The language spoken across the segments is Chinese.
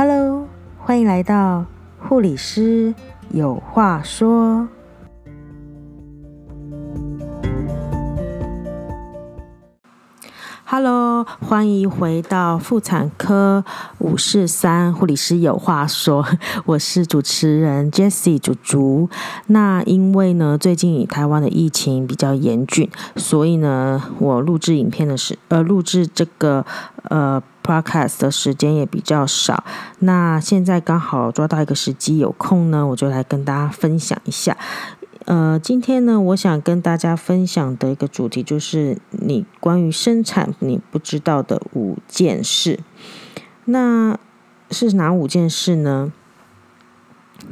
Hello，欢迎来到护理师有话说。Hello，欢迎回到妇产科五四三护理师有话说，我是主持人 Jessie 竹竹。那因为呢，最近台湾的疫情比较严峻，所以呢，我录制影片的时，呃，录制这个呃 Podcast 的时间也比较少。那现在刚好抓到一个时机有空呢，我就来跟大家分享一下。呃，今天呢，我想跟大家分享的一个主题就是你关于生产你不知道的五件事。那是哪五件事呢？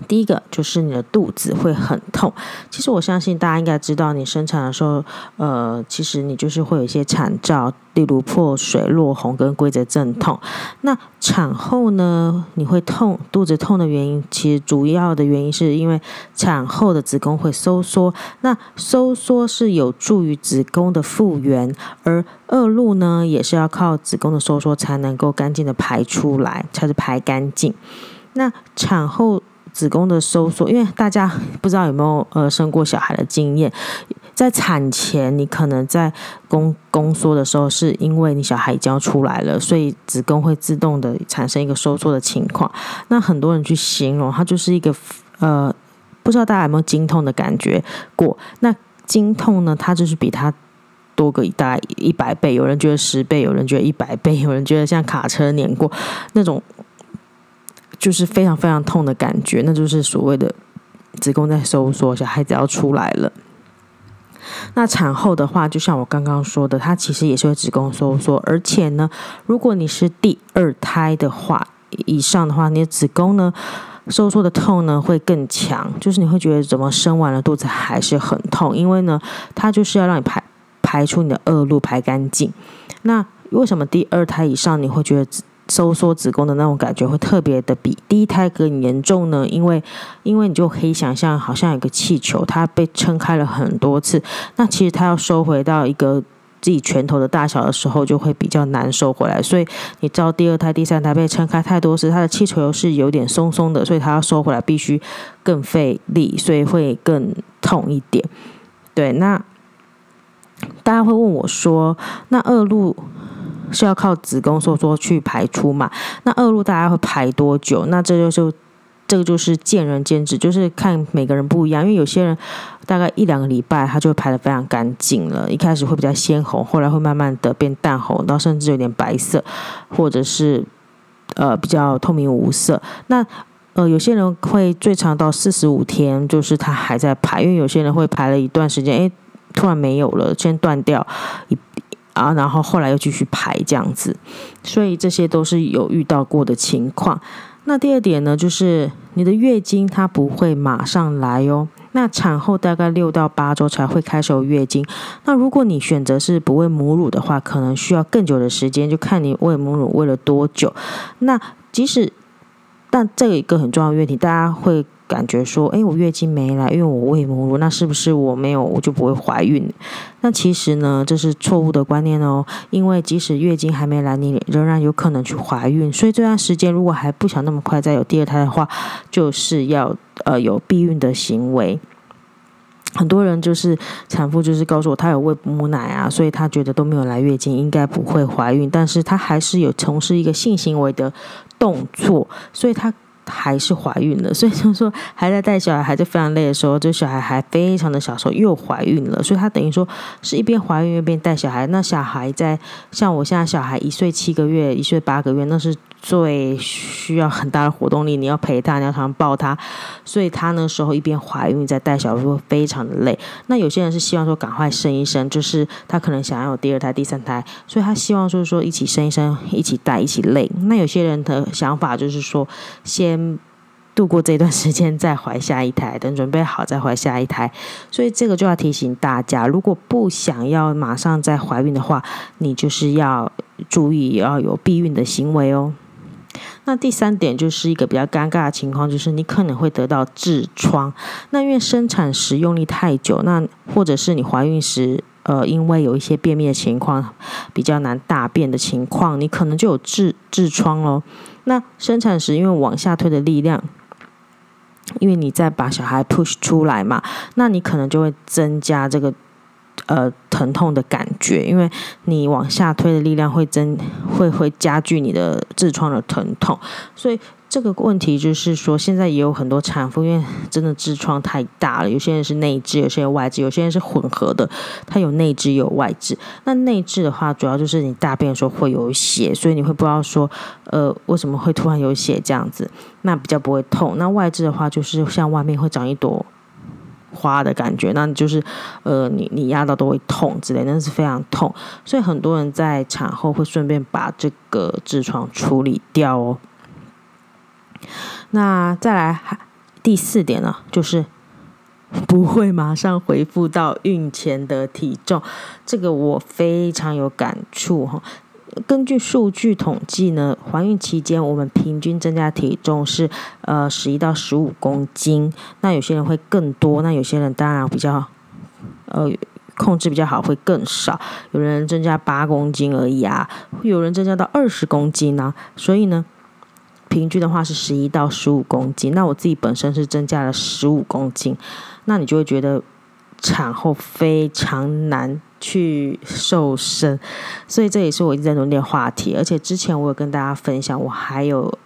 第一个就是你的肚子会很痛。其实我相信大家应该知道，你生产的时候，呃，其实你就是会有一些产兆，例如破水、落红跟规则阵痛。那产后呢，你会痛，肚子痛的原因，其实主要的原因是因为产后的子宫会收缩。那收缩是有助于子宫的复原，而恶露呢，也是要靠子宫的收缩才能够干净的排出来，才是排干净。那产后。子宫的收缩，因为大家不知道有没有呃生过小孩的经验，在产前你可能在宫宫缩的时候，是因为你小孩已经要出来了，所以子宫会自动的产生一个收缩的情况。那很多人去形容它就是一个呃，不知道大家有没有经痛的感觉过？那经痛呢，它就是比它多个大概一百倍，有人觉得十倍，有人觉得一百倍，有人觉得像卡车碾过那种。就是非常非常痛的感觉，那就是所谓的子宫在收缩，小孩子要出来了。那产后的话，就像我刚刚说的，它其实也是会子宫收缩，而且呢，如果你是第二胎的话以上的话，你的子宫呢收缩的痛呢会更强，就是你会觉得怎么生完了肚子还是很痛，因为呢，它就是要让你排排出你的恶露排干净。那为什么第二胎以上你会觉得？收缩子宫的那种感觉会特别的比第一胎更严重呢，因为因为你就可以想象，好像有个气球，它被撑开了很多次，那其实它要收回到一个自己拳头的大小的时候，就会比较难收回来。所以你知道第二胎、第三胎被撑开太多次，它的气球是有点松松的，所以它要收回来必须更费力，所以会更痛一点。对，那大家会问我说，那恶露？是要靠子宫收缩去排出嘛？那恶露大家会排多久？那这就是这个就是见仁见智，就是看每个人不一样。因为有些人大概一两个礼拜，他就排得非常干净了。一开始会比较鲜红，后来会慢慢的变淡红，到甚至有点白色，或者是呃比较透明无色。那呃有些人会最长到四十五天，就是他还在排。因为有些人会排了一段时间，诶，突然没有了，先断掉一。啊，然后后来又继续排这样子，所以这些都是有遇到过的情况。那第二点呢，就是你的月经它不会马上来哦。那产后大概六到八周才会开始有月经。那如果你选择是不喂母乳的话，可能需要更久的时间，就看你喂母乳喂了多久。那即使，但这一个很重要的问题，大家会。感觉说，哎，我月经没来，因为我喂母乳，那是不是我没有，我就不会怀孕？那其实呢，这是错误的观念哦。因为即使月经还没来，你仍然有可能去怀孕。所以这段时间如果还不想那么快再有第二胎的话，就是要呃有避孕的行为。很多人就是产妇，就是告诉我她有喂母奶啊，所以她觉得都没有来月经，应该不会怀孕，但是她还是有从事一个性行为的动作，所以她。还是怀孕了，所以就说还在带小孩，还在非常累的时候，这小孩还非常的小时候又怀孕了，所以她等于说是一边怀孕一边带小孩。那小孩在像我现在小孩一岁七个月，一岁八个月，那是。最需要很大的活动力，你要陪他，你要常常抱他，所以他那时候一边怀孕在带小孩，非常的累。那有些人是希望说赶快生一生，就是他可能想要有第二胎、第三胎，所以他希望就是说一起生一生，一起带，一起累。那有些人的想法就是说，先度过这段时间再怀下一胎，等准备好再怀下一胎。所以这个就要提醒大家，如果不想要马上再怀孕的话，你就是要注意要有避孕的行为哦。那第三点就是一个比较尴尬的情况，就是你可能会得到痔疮。那因为生产时用力太久，那或者是你怀孕时呃，因为有一些便秘的情况，比较难大便的情况，你可能就有痔痔疮咯。那生产时因为往下推的力量，因为你在把小孩 push 出来嘛，那你可能就会增加这个。呃，疼痛的感觉，因为你往下推的力量会增，会会加剧你的痔疮的疼痛，所以这个问题就是说，现在也有很多产妇，因为真的痔疮太大了，有些人是内痔，有些人外痔，有些人是混合的，它有内痔有外痔。那内痔的话，主要就是你大便的时候会有血，所以你会不知道说，呃，为什么会突然有血这样子，那比较不会痛。那外痔的话，就是像外面会长一朵。花的感觉，那就是，呃，你你压到都会痛之类，那是非常痛，所以很多人在产后会顺便把这个痔疮处理掉哦。那再来第四点呢，就是不会马上恢复到孕前的体重，这个我非常有感触哈。根据数据统计呢，怀孕期间我们平均增加体重是呃十一到十五公斤。那有些人会更多，那有些人当然比较呃控制比较好，会更少。有人增加八公斤而已啊，有人增加到二十公斤呢、啊。所以呢，平均的话是十一到十五公斤。那我自己本身是增加了十五公斤，那你就会觉得产后非常难。去瘦身，所以这也是我一直在努力的话题。而且之前我有跟大家分享，我还有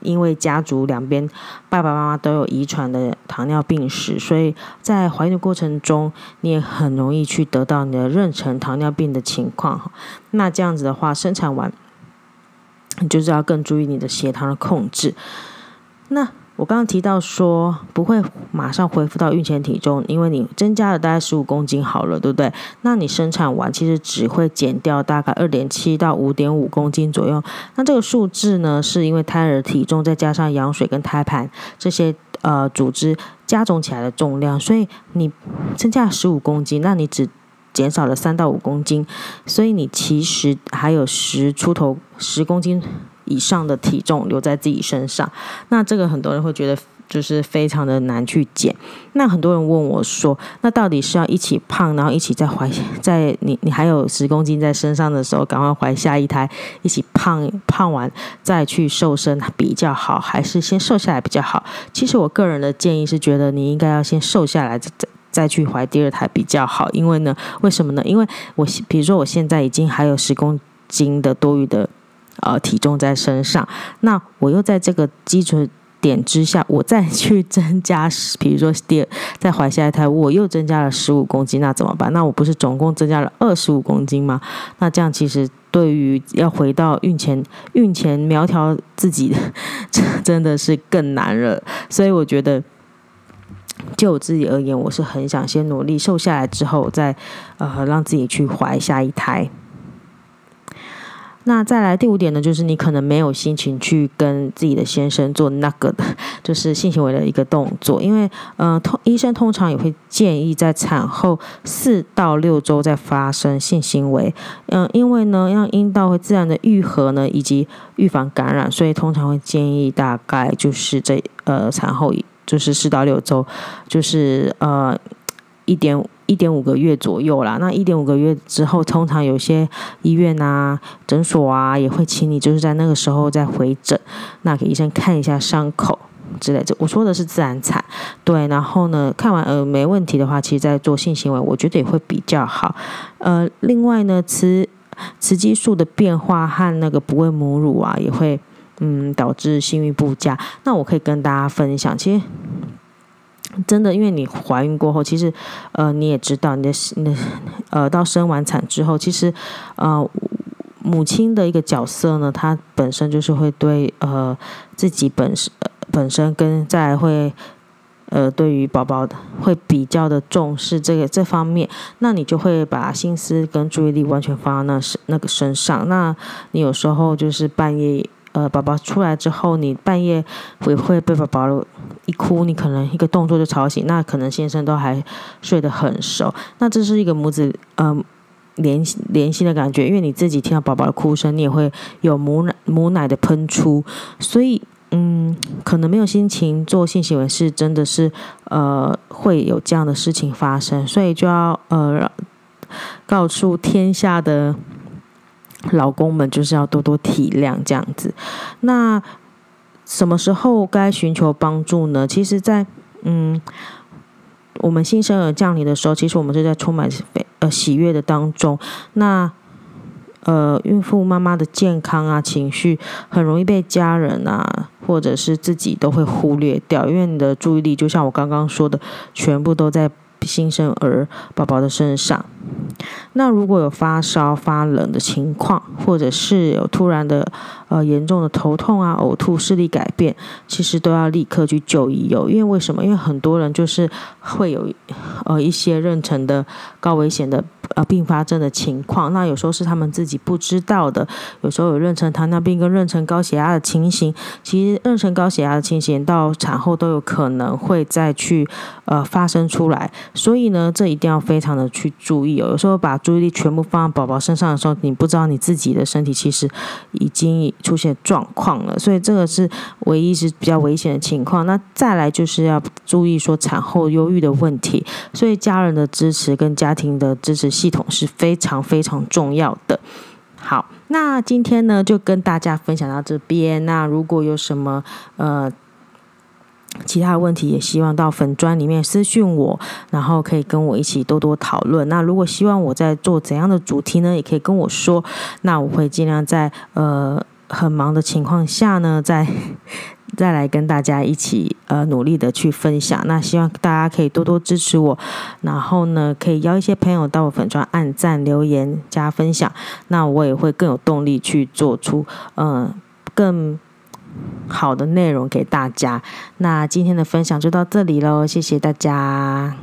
因为家族两边爸爸妈妈都有遗传的糖尿病史，所以在怀孕的过程中，你也很容易去得到你的妊娠糖尿病的情况。那这样子的话，生产完你就是要更注意你的血糖的控制。那我刚刚提到说不会马上恢复到孕前体重，因为你增加了大概十五公斤好了，对不对？那你生产完其实只会减掉大概二点七到五点五公斤左右。那这个数字呢，是因为胎儿体重再加上羊水跟胎盘这些呃组织加总起来的重量，所以你增加十五公斤，那你只减少了三到五公斤，所以你其实还有十出头十公斤。以上的体重留在自己身上，那这个很多人会觉得就是非常的难去减。那很多人问我说，那到底是要一起胖，然后一起再怀，在你你还有十公斤在身上的时候，赶快怀下一胎，一起胖胖完再去瘦身比较好，还是先瘦下来比较好？其实我个人的建议是觉得你应该要先瘦下来，再再去怀第二胎比较好。因为呢，为什么呢？因为我比如说我现在已经还有十公斤的多余的。呃，体重在身上，那我又在这个基础点之下，我再去增加，比如说第二再怀下一胎，我又增加了十五公斤，那怎么办？那我不是总共增加了二十五公斤吗？那这样其实对于要回到孕前孕前苗条自己，真的是更难了。所以我觉得，就我自己而言，我是很想先努力瘦下来之后，再呃让自己去怀下一胎。那再来第五点呢，就是你可能没有心情去跟自己的先生做那个的，就是性行为的一个动作，因为呃，通医生通常也会建议在产后四到六周再发生性行为，嗯、因为呢，让阴道会自然的愈合呢，以及预防感染，所以通常会建议大概就是这呃产后就是四到六周，就是呃一点。一点五个月左右啦，那一点五个月之后，通常有些医院啊、诊所啊，也会请你就是在那个时候再回诊，那给医生看一下伤口之类的。我说的是自然产，对。然后呢，看完呃没问题的话，其实在做性行为，我觉得也会比较好。呃，另外呢，雌雌激素的变化和那个不喂母乳啊，也会嗯导致性欲不佳。那我可以跟大家分享，其实。真的，因为你怀孕过后，其实，呃，你也知道，你的，你的，呃，到生完产之后，其实，呃，母亲的一个角色呢，她本身就是会对，呃，自己本身，本身跟再会，呃，对于宝宝会比较的重视这个这方面，那你就会把心思跟注意力完全放到那身那个身上，那你有时候就是半夜。呃，宝宝出来之后，你半夜会会被宝宝一哭，你可能一个动作就吵醒，那可能先生都还睡得很熟，那这是一个母子呃连连心的感觉，因为你自己听到宝宝的哭声，你也会有母奶母奶的喷出，所以嗯，可能没有心情做性行为，是真的是呃会有这样的事情发生，所以就要呃告诉天下的老公们，就是要多多体谅这样子。那什么时候该寻求帮助呢？其实在，嗯，我们新生儿降临的时候，其实我们是在充满呃喜悦的当中。那呃，孕妇妈妈的健康啊，情绪很容易被家人啊，或者是自己都会忽略掉，因为你的注意力就像我刚刚说的，全部都在新生儿宝宝的身上。那如果有发烧、发冷的情况，或者是有突然的呃严重的头痛啊、呕吐、视力改变，其实都要立刻去就医哟。因为为什么？因为很多人就是会有呃一些妊娠的高危险的。呃，并发症的情况，那有时候是他们自己不知道的。有时候有妊娠糖尿病跟妊娠高血压的情形，其实妊娠高血压的情形到产后都有可能会再去呃发生出来。所以呢，这一定要非常的去注意哦。有时候把注意力全部放在宝宝身上的时候，你不知道你自己的身体其实已经出现状况了。所以这个是唯一是比较危险的情况。那再来就是要注意说产后忧郁的问题。所以家人的支持跟家庭的支持。系统是非常非常重要的。好，那今天呢就跟大家分享到这边。那如果有什么呃其他问题，也希望到粉专里面私讯我，然后可以跟我一起多多讨论。那如果希望我在做怎样的主题呢，也可以跟我说。那我会尽量在呃很忙的情况下呢，在。再来跟大家一起呃努力的去分享，那希望大家可以多多支持我，然后呢可以邀一些朋友到我粉专按赞、留言、加分享，那我也会更有动力去做出嗯、呃、更好的内容给大家。那今天的分享就到这里喽，谢谢大家。